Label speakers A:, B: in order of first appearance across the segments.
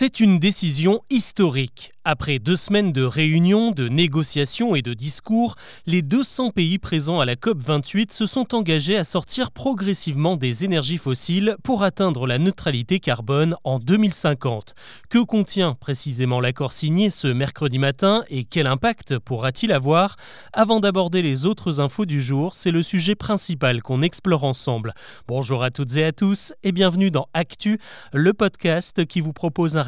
A: C'est une décision historique. Après deux semaines de réunions, de négociations et de discours, les 200 pays présents à la COP28 se sont engagés à sortir progressivement des énergies fossiles pour atteindre la neutralité carbone en 2050. Que contient précisément l'accord signé ce mercredi matin et quel impact pourra-t-il avoir? Avant d'aborder les autres infos du jour, c'est le sujet principal qu'on explore ensemble. Bonjour à toutes et à tous et bienvenue dans Actu, le podcast qui vous propose un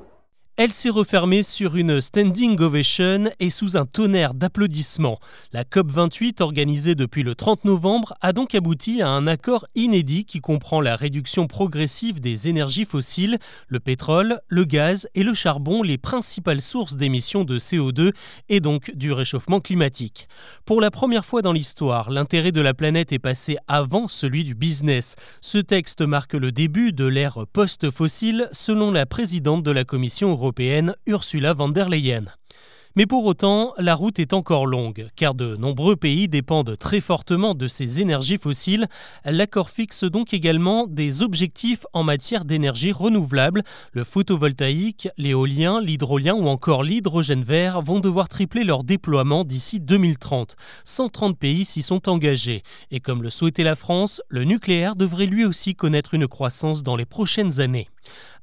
A: elle s'est refermée sur une standing ovation et sous un tonnerre d'applaudissements. La COP28, organisée depuis le 30 novembre, a donc abouti à un accord inédit qui comprend la réduction progressive des énergies fossiles, le pétrole, le gaz et le charbon, les principales sources d'émissions de CO2 et donc du réchauffement climatique. Pour la première fois dans l'histoire, l'intérêt de la planète est passé avant celui du business. Ce texte marque le début de l'ère post-fossile, selon la présidente de la Commission européenne Ursula von der Leyen. Mais pour autant, la route est encore longue, car de nombreux pays dépendent très fortement de ces énergies fossiles. L'accord fixe donc également des objectifs en matière d'énergie renouvelable. Le photovoltaïque, l'éolien, l'hydrolien ou encore l'hydrogène vert vont devoir tripler leur déploiement d'ici 2030. 130 pays s'y sont engagés. Et comme le souhaitait la France, le nucléaire devrait lui aussi connaître une croissance dans les prochaines années.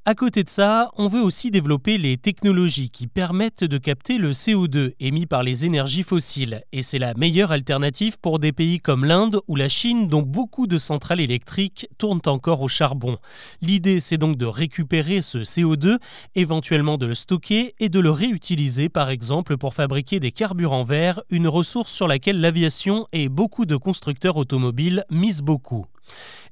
A: À côté de ça, on veut aussi développer les technologies qui permettent de capter le CO2 émis par les énergies fossiles. Et c'est la meilleure alternative pour des pays comme l'Inde ou la Chine dont beaucoup de centrales électriques tournent encore au charbon. L'idée, c'est donc de récupérer ce CO2, éventuellement de le stocker et de le réutiliser par exemple pour fabriquer des carburants verts, une ressource sur laquelle l'aviation et beaucoup de constructeurs automobiles misent beaucoup.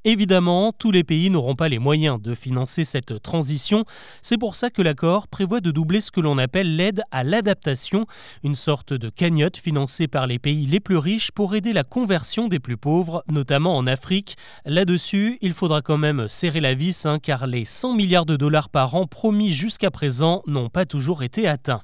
A: Évidemment, tous les pays n'auront pas les moyens de financer cette transition. C'est pour ça que l'accord prévoit de doubler ce que l'on appelle l'aide à l'adaptation, une sorte de cagnotte financée par les pays les plus riches pour aider la conversion des plus pauvres, notamment en Afrique. Là-dessus, il faudra quand même serrer la vis, hein, car les 100 milliards de dollars par an promis jusqu'à présent n'ont pas toujours été atteints.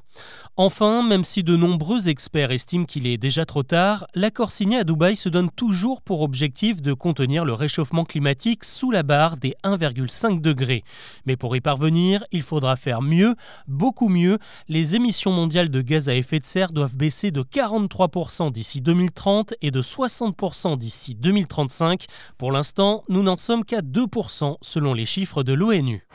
A: Enfin, même si de nombreux experts estiment qu'il est déjà trop tard, l'accord signé à Dubaï se donne toujours pour objectif de contenir le réchauffement climatique sous la barre des 1,5 degrés. Mais pour y parvenir, il faudra faire mieux, beaucoup mieux. Les émissions mondiales de gaz à effet de serre doivent baisser de 43% d'ici 2030 et de 60% d'ici 2035. Pour l'instant, nous n'en sommes qu'à 2% selon les chiffres de l'ONU.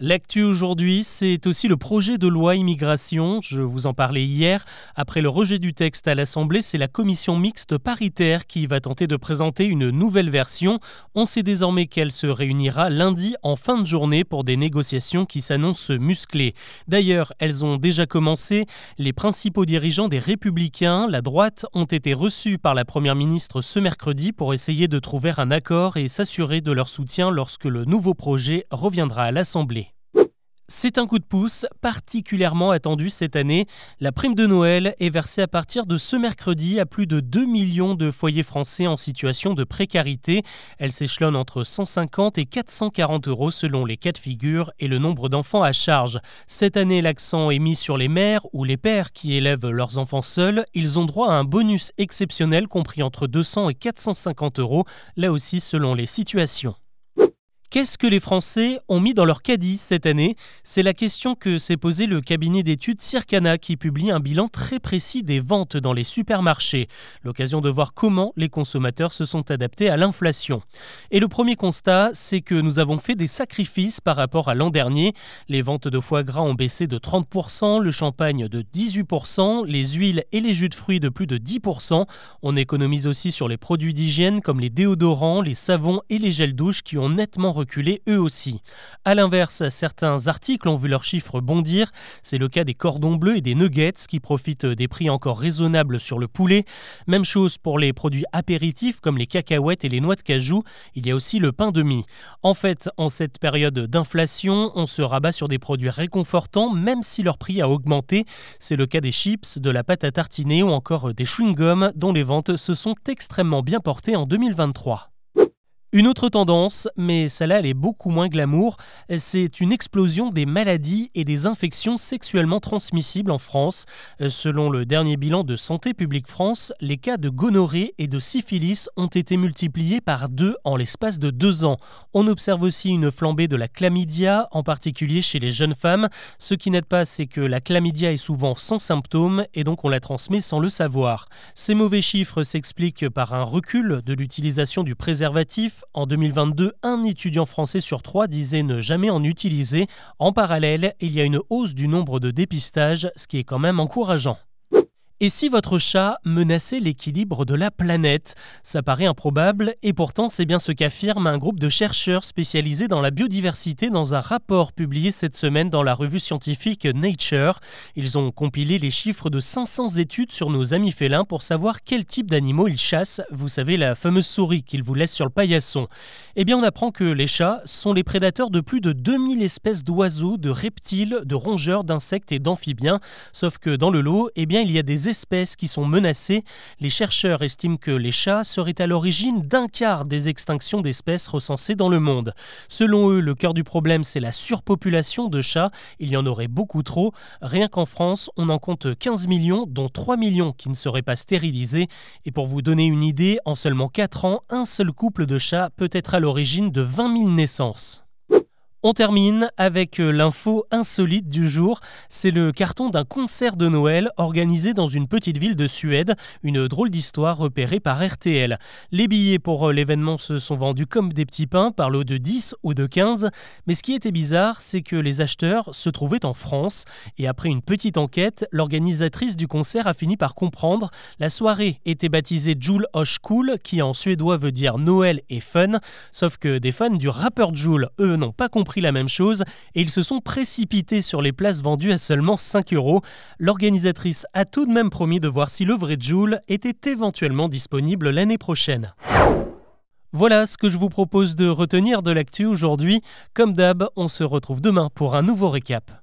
A: L'actu aujourd'hui, c'est aussi le projet de loi immigration. Je vous en parlais hier. Après le rejet du texte à l'Assemblée, c'est la commission mixte paritaire qui va tenter de présenter une nouvelle version. On sait désormais qu'elle se réunira lundi en fin de journée pour des négociations qui s'annoncent musclées. D'ailleurs, elles ont déjà commencé. Les principaux dirigeants des Républicains, la droite, ont été reçus par la Première ministre ce mercredi pour essayer de trouver un accord et s'assurer de leur soutien lorsque le nouveau projet reviendra à l'Assemblée. C'est un coup de pouce particulièrement attendu cette année. La prime de Noël est versée à partir de ce mercredi à plus de 2 millions de foyers français en situation de précarité. Elle s'échelonne entre 150 et 440 euros selon les cas de figure et le nombre d'enfants à charge. Cette année, l'accent est mis sur les mères ou les pères qui élèvent leurs enfants seuls. Ils ont droit à un bonus exceptionnel compris entre 200 et 450 euros, là aussi selon les situations. Qu'est-ce que les Français ont mis dans leur caddie cette année? C'est la question que s'est posée le cabinet d'études Circana qui publie un bilan très précis des ventes dans les supermarchés. L'occasion de voir comment les consommateurs se sont adaptés à l'inflation. Et le premier constat, c'est que nous avons fait des sacrifices par rapport à l'an dernier. Les ventes de foie gras ont baissé de 30%, le champagne de 18%, les huiles et les jus de fruits de plus de 10%. On économise aussi sur les produits d'hygiène comme les déodorants, les savons et les gels douches qui ont nettement reculer eux aussi. A l'inverse, certains articles ont vu leurs chiffres bondir. C'est le cas des cordons bleus et des nuggets qui profitent des prix encore raisonnables sur le poulet. Même chose pour les produits apéritifs comme les cacahuètes et les noix de cajou. Il y a aussi le pain de mie. En fait, en cette période d'inflation, on se rabat sur des produits réconfortants même si leur prix a augmenté. C'est le cas des chips, de la pâte à tartiner ou encore des chewing-gums dont les ventes se sont extrêmement bien portées en 2023. Une autre tendance, mais celle-là elle est beaucoup moins glamour, c'est une explosion des maladies et des infections sexuellement transmissibles en France. Selon le dernier bilan de Santé publique France, les cas de gonorrhée et de syphilis ont été multipliés par deux en l'espace de deux ans. On observe aussi une flambée de la chlamydia, en particulier chez les jeunes femmes. Ce qui n'aide pas, c'est que la chlamydia est souvent sans symptômes et donc on la transmet sans le savoir. Ces mauvais chiffres s'expliquent par un recul de l'utilisation du préservatif en 2022, un étudiant français sur trois disait ne jamais en utiliser. En parallèle, il y a une hausse du nombre de dépistages, ce qui est quand même encourageant. Et si votre chat menaçait l'équilibre de la planète? Ça paraît improbable et pourtant c'est bien ce qu'affirme un groupe de chercheurs spécialisés dans la biodiversité dans un rapport publié cette semaine dans la revue scientifique Nature. Ils ont compilé les chiffres de 500 études sur nos amis félins pour savoir quel type d'animaux ils chassent, vous savez la fameuse souris qu'ils vous laissent sur le paillasson. Eh bien on apprend que les chats sont les prédateurs de plus de 2000 espèces d'oiseaux, de reptiles, de rongeurs, d'insectes et d'amphibiens, sauf que dans le lot, eh bien il y a des espèces qui sont menacées. Les chercheurs estiment que les chats seraient à l'origine d'un quart des extinctions d'espèces recensées dans le monde. Selon eux, le cœur du problème, c'est la surpopulation de chats. Il y en aurait beaucoup trop. Rien qu'en France, on en compte 15 millions, dont 3 millions qui ne seraient pas stérilisés. Et pour vous donner une idée, en seulement 4 ans, un seul couple de chats peut être à l'origine de 20 000 naissances. On termine avec euh, l'info insolite du jour. C'est le carton d'un concert de Noël organisé dans une petite ville de Suède. Une drôle d'histoire repérée par RTL. Les billets pour euh, l'événement se sont vendus comme des petits pains par l'eau de 10 ou de 15. Mais ce qui était bizarre, c'est que les acheteurs se trouvaient en France. Et après une petite enquête, l'organisatrice du concert a fini par comprendre. La soirée était baptisée Jul Cool, qui en suédois veut dire Noël et fun. Sauf que des fans du rappeur Jul, eux, n'ont pas compris la même chose et ils se sont précipités sur les places vendues à seulement 5 euros. L'organisatrice a tout de même promis de voir si le vrai Joule était éventuellement disponible l'année prochaine. Voilà ce que je vous propose de retenir de l'actu aujourd'hui. Comme d'hab, on se retrouve demain pour un nouveau récap.